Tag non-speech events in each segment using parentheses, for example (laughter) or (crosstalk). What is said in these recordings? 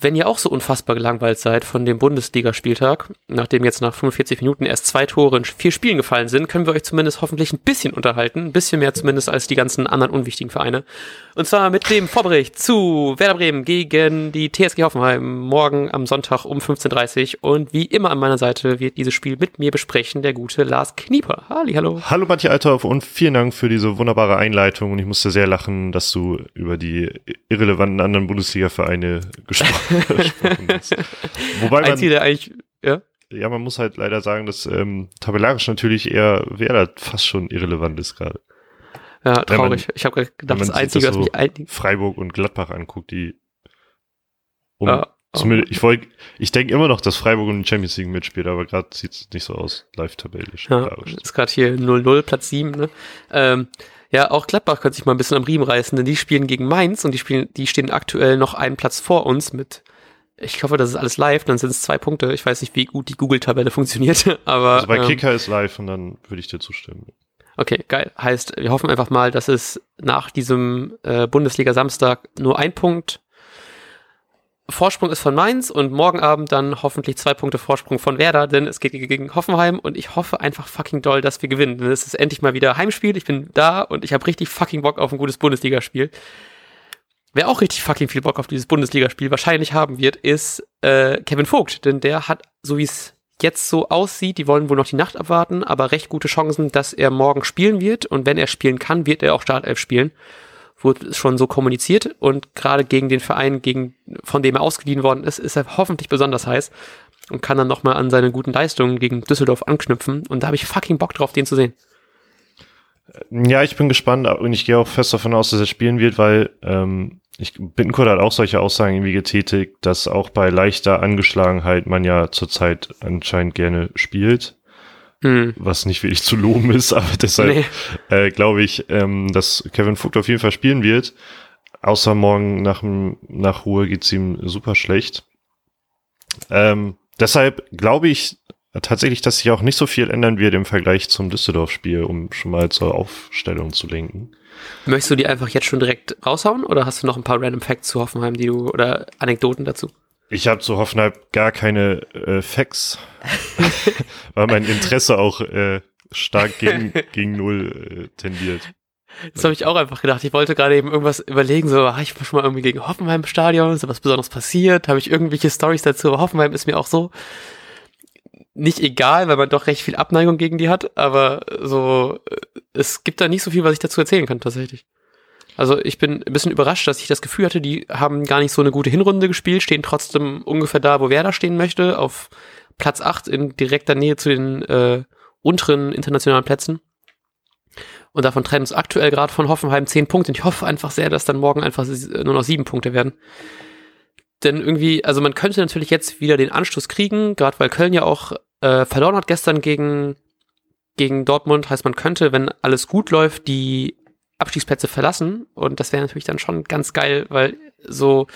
wenn ihr auch so unfassbar gelangweilt seid von dem Bundesligaspieltag, nachdem jetzt nach 45 Minuten erst zwei Tore in vier Spielen gefallen sind, können wir euch zumindest hoffentlich ein bisschen unterhalten. Ein bisschen mehr zumindest als die ganzen anderen unwichtigen Vereine. Und zwar mit dem Vorbericht zu Werder Bremen gegen die TSG Hoffenheim morgen am Sonntag um 15.30 Uhr. Und wie immer an meiner Seite wird dieses Spiel mit mir besprechen der gute Lars Knieper. Halli, hallo. Hallo Matthias Althoff und vielen Dank für diese wunderbare Einleitung. Und ich musste sehr lachen, dass du über die irrelevanten anderen Bundesliga-Vereine (laughs) gesprochen, hast. Wobei man, Einzige, eigentlich, ja? ja, man muss halt leider sagen, dass ähm, tabellarisch natürlich eher Werder fast schon irrelevant ist gerade. Ja, traurig. Man, ich habe gedacht, das Einzige, das was mich ein Freiburg und Gladbach anguckt, die um, ja, zumindest, ich wollte, ich denke immer noch, dass Freiburg und Champions League mitspielt, aber gerade sieht es nicht so aus, live tabellisch. Ja, ist gerade hier 0-0, Platz 7, ne? Ähm, ja, auch Gladbach könnte sich mal ein bisschen am Riemen reißen, denn die spielen gegen Mainz und die spielen, die stehen aktuell noch einen Platz vor uns mit, ich hoffe, das ist alles live, dann sind es zwei Punkte. Ich weiß nicht, wie gut die Google-Tabelle (laughs) funktioniert, aber. Also bei ähm, Kicker ist live und dann würde ich dir zustimmen. Okay, geil. Heißt, wir hoffen einfach mal, dass es nach diesem äh, Bundesliga-Samstag nur ein Punkt Vorsprung ist von Mainz und morgen Abend dann hoffentlich zwei Punkte Vorsprung von Werder, denn es geht gegen Hoffenheim und ich hoffe einfach fucking doll, dass wir gewinnen. Denn es ist endlich mal wieder Heimspiel, ich bin da und ich habe richtig fucking Bock auf ein gutes Bundesligaspiel. Wer auch richtig fucking viel Bock auf dieses Bundesligaspiel wahrscheinlich haben wird, ist äh, Kevin Vogt, denn der hat, so wie es jetzt so aussieht, die wollen wohl noch die Nacht abwarten, aber recht gute Chancen, dass er morgen spielen wird und wenn er spielen kann, wird er auch Startelf spielen. Wurde schon so kommuniziert und gerade gegen den Verein, gegen, von dem er ausgeliehen worden ist, ist er hoffentlich besonders heiß und kann dann nochmal an seine guten Leistungen gegen Düsseldorf anknüpfen und da habe ich fucking Bock drauf, den zu sehen. Ja, ich bin gespannt und ich gehe auch fest davon aus, dass er spielen wird, weil ähm, ich Bittencourt hat auch solche Aussagen irgendwie getätigt, dass auch bei leichter Angeschlagenheit man ja zurzeit anscheinend gerne spielt. Hm. Was nicht wirklich zu loben ist, (laughs) aber deshalb nee. äh, glaube ich, ähm, dass Kevin Vogt auf jeden Fall spielen wird. Außer morgen nach, nach Ruhe geht's ihm super schlecht. Ähm, deshalb glaube ich, tatsächlich, dass sich auch nicht so viel ändern wird im Vergleich zum Düsseldorf-Spiel, um schon mal zur Aufstellung zu lenken. Möchtest du die einfach jetzt schon direkt raushauen oder hast du noch ein paar Random Facts zu Hoffenheim, die du oder Anekdoten dazu? Ich habe zu Hoffenheim gar keine äh, Facts, (laughs) (laughs) weil mein Interesse auch äh, stark gegen, gegen null äh, tendiert. Das habe ich auch einfach gedacht. Ich wollte gerade eben irgendwas überlegen, so, ah, ich war schon mal irgendwie gegen Hoffenheim im Stadion, ist da was Besonderes passiert? Habe ich irgendwelche Stories dazu? Aber Hoffenheim ist mir auch so nicht egal, weil man doch recht viel Abneigung gegen die hat, aber so, es gibt da nicht so viel, was ich dazu erzählen kann, tatsächlich. Also ich bin ein bisschen überrascht, dass ich das Gefühl hatte, die haben gar nicht so eine gute Hinrunde gespielt, stehen trotzdem ungefähr da, wo Werder stehen möchte, auf Platz 8 in direkter Nähe zu den äh, unteren internationalen Plätzen. Und davon trennen uns aktuell gerade von Hoffenheim 10 Punkte. Und ich hoffe einfach sehr, dass dann morgen einfach nur noch 7 Punkte werden. Denn irgendwie, also man könnte natürlich jetzt wieder den Anschluss kriegen, gerade weil Köln ja auch äh, verloren hat gestern gegen, gegen Dortmund. Heißt, man könnte, wenn alles gut läuft, die Abstiegsplätze verlassen. Und das wäre natürlich dann schon ganz geil, weil so,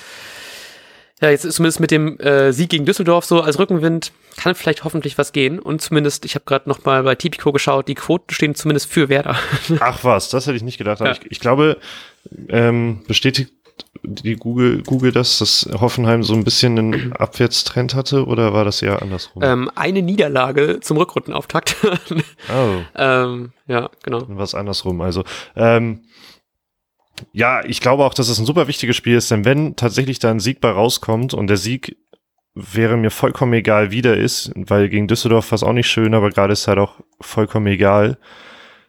ja, jetzt ist zumindest mit dem äh, Sieg gegen Düsseldorf so als Rückenwind kann vielleicht hoffentlich was gehen. Und zumindest, ich habe gerade noch mal bei Tipico geschaut, die Quoten stehen zumindest für Werder. Ach was, das hätte ich nicht gedacht. Ja. Ich, ich, glaube, ähm, bestätigt die Google, Google das, dass Hoffenheim so ein bisschen einen Abwärtstrend hatte oder war das eher andersrum? Ähm, eine Niederlage zum Rückrundenauftakt. (laughs) oh. ähm, ja, genau. Was andersrum. Also, ähm, ja, ich glaube auch, dass es ein super wichtiges Spiel ist, denn wenn tatsächlich da ein Sieg bei rauskommt und der Sieg wäre mir vollkommen egal, wie der ist, weil gegen Düsseldorf war es auch nicht schön, aber gerade ist halt auch vollkommen egal.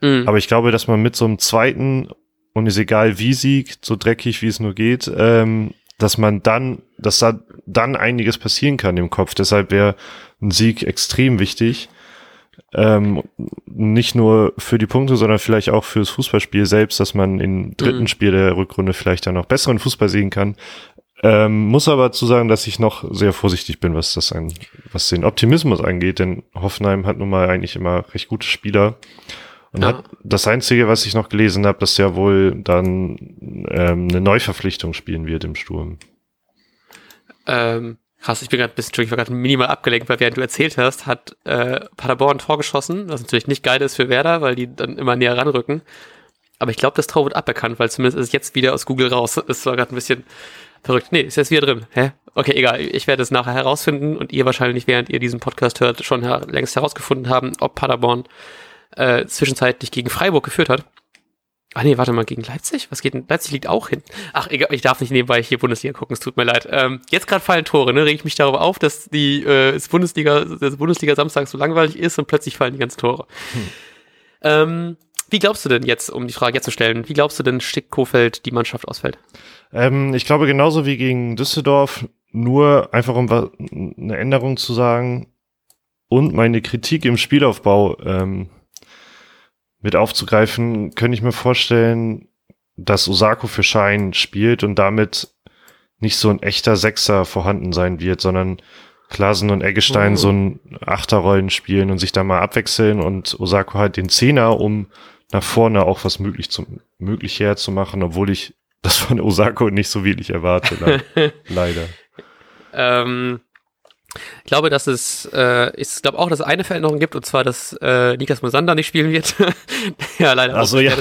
Mhm. Aber ich glaube, dass man mit so einem zweiten und ist egal wie Sieg, so dreckig wie es nur geht, ähm, dass man dann, dass da dann einiges passieren kann im Kopf. Deshalb wäre ein Sieg extrem wichtig. Ähm, nicht nur für die Punkte, sondern vielleicht auch fürs Fußballspiel selbst, dass man im dritten mhm. Spiel der Rückrunde vielleicht dann noch besseren Fußball sehen kann. Ähm, muss aber zu sagen, dass ich noch sehr vorsichtig bin, was das an, was den Optimismus angeht, denn Hoffenheim hat nun mal eigentlich immer recht gute Spieler. Und ja. hat das Einzige, was ich noch gelesen habe, dass ja wohl dann ähm, eine Neuverpflichtung spielen wird im Sturm. Ähm, krass, ich bin gerade ein bisschen, ich war gerade minimal abgelenkt, weil während du erzählt hast, hat äh, Paderborn ein Tor geschossen, was natürlich nicht geil ist für Werder, weil die dann immer näher ranrücken. Aber ich glaube, das Tor wird aberkannt, weil zumindest ist es jetzt wieder aus Google raus. (laughs) Es war gerade ein bisschen verrückt. Nee, ist jetzt wieder drin. Hä? Okay, egal. Ich werde es nachher herausfinden und ihr wahrscheinlich, während ihr diesen Podcast hört, schon her längst herausgefunden haben, ob Paderborn äh, zwischenzeitlich gegen Freiburg geführt hat. Ach nee, warte mal, gegen Leipzig? Was geht denn? Leipzig liegt auch hinten. Ach, egal, ich darf nicht nebenbei hier Bundesliga gucken, es tut mir leid. Ähm, jetzt gerade fallen Tore, ne? Reg ich mich darüber auf, dass die äh, das Bundesliga, das Bundesliga Samstag so langweilig ist und plötzlich fallen die ganzen Tore. Hm. Ähm, wie glaubst du denn jetzt, um die Frage jetzt zu stellen, wie glaubst du denn, Stick Kofeld die Mannschaft ausfällt? Ähm, ich glaube genauso wie gegen Düsseldorf, nur einfach um eine Änderung zu sagen und meine Kritik im Spielaufbau ähm, mit aufzugreifen, könnte ich mir vorstellen, dass Osako für Schein spielt und damit nicht so ein echter Sechser vorhanden sein wird, sondern Klasen und Eggestein oh. so ein Achterrollen spielen und sich da mal abwechseln und Osako halt den Zehner, um nach vorne auch was möglich zu, möglich herzumachen, obwohl ich das von Osako nicht so wirklich erwarte, (laughs) leider. ähm, ich glaube, dass es, äh, ich glaube auch, dass es eine Veränderung gibt, und zwar, dass äh, Niklas Mosander nicht spielen wird. (laughs) ja, leider. Ach so, ja.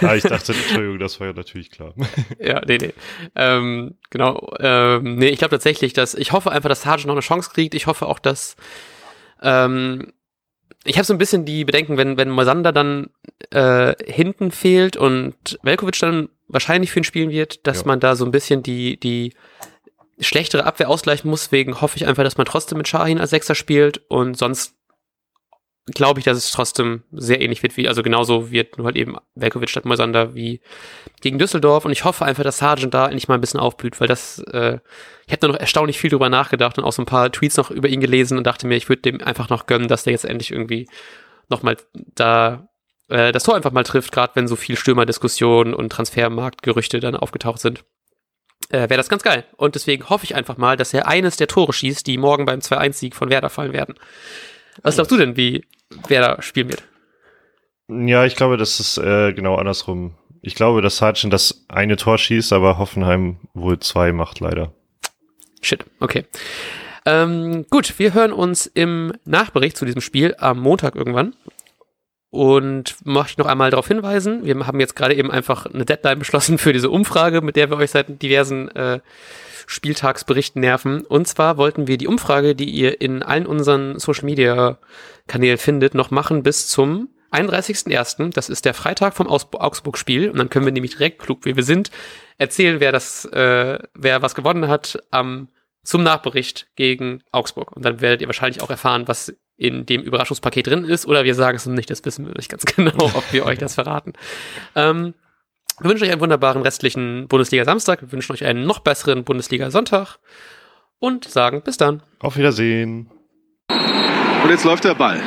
Ja, (laughs) ich dachte, Entschuldigung, das war ja natürlich klar. (laughs) ja, nee, nee. Ähm, genau. Ähm, nee, ich glaube tatsächlich, dass ich hoffe einfach, dass Sargent noch eine Chance kriegt. Ich hoffe auch, dass ähm, ich habe so ein bisschen die Bedenken, wenn, wenn Mosander dann äh, hinten fehlt und Velkovic dann wahrscheinlich für ihn spielen wird, dass ja. man da so ein bisschen die, die schlechtere Abwehr ausgleichen muss. Deswegen hoffe ich einfach, dass man trotzdem mit Shahin als Sechser spielt und sonst glaube ich, dass es trotzdem sehr ähnlich wird wie, also genauso wird nur halt eben Velkovic statt Moisander wie gegen Düsseldorf und ich hoffe einfach, dass Sargent da endlich mal ein bisschen aufblüht, weil das, äh, ich habe da noch erstaunlich viel drüber nachgedacht und auch so ein paar Tweets noch über ihn gelesen und dachte mir, ich würde dem einfach noch gönnen, dass der jetzt endlich irgendwie nochmal da äh, das Tor einfach mal trifft, gerade wenn so viel Stürmerdiskussionen und Transfermarktgerüchte dann aufgetaucht sind äh, wäre das ganz geil. Und deswegen hoffe ich einfach mal, dass er eines der Tore schießt, die morgen beim 2-1-Sieg von Werder fallen werden. Was glaubst du denn, wie Werder spielen wird? Ja, ich glaube, das ist äh, genau andersrum. Ich glaube, dass Sargent das eine Tor schießt, aber Hoffenheim wohl zwei macht leider. Shit, okay. Ähm, gut, wir hören uns im Nachbericht zu diesem Spiel am Montag irgendwann. Und möchte noch einmal darauf hinweisen, wir haben jetzt gerade eben einfach eine Deadline beschlossen für diese Umfrage, mit der wir euch seit diversen äh, Spieltagsberichten nerven. Und zwar wollten wir die Umfrage, die ihr in allen unseren Social Media Kanälen findet, noch machen bis zum 31.01. Das ist der Freitag vom Augsburg-Spiel. Und dann können wir nämlich direkt, klug wie wir sind, erzählen, wer das, äh, wer was gewonnen hat am zum Nachbericht gegen Augsburg. Und dann werdet ihr wahrscheinlich auch erfahren, was in dem Überraschungspaket drin ist. Oder wir sagen es nicht, das wissen wir nicht ganz (laughs) genau, ob wir euch das verraten. Ähm, wir wünschen euch einen wunderbaren restlichen Bundesliga-Samstag. Wir wünschen euch einen noch besseren Bundesliga-Sonntag. Und sagen bis dann. Auf Wiedersehen. Und jetzt läuft der Ball.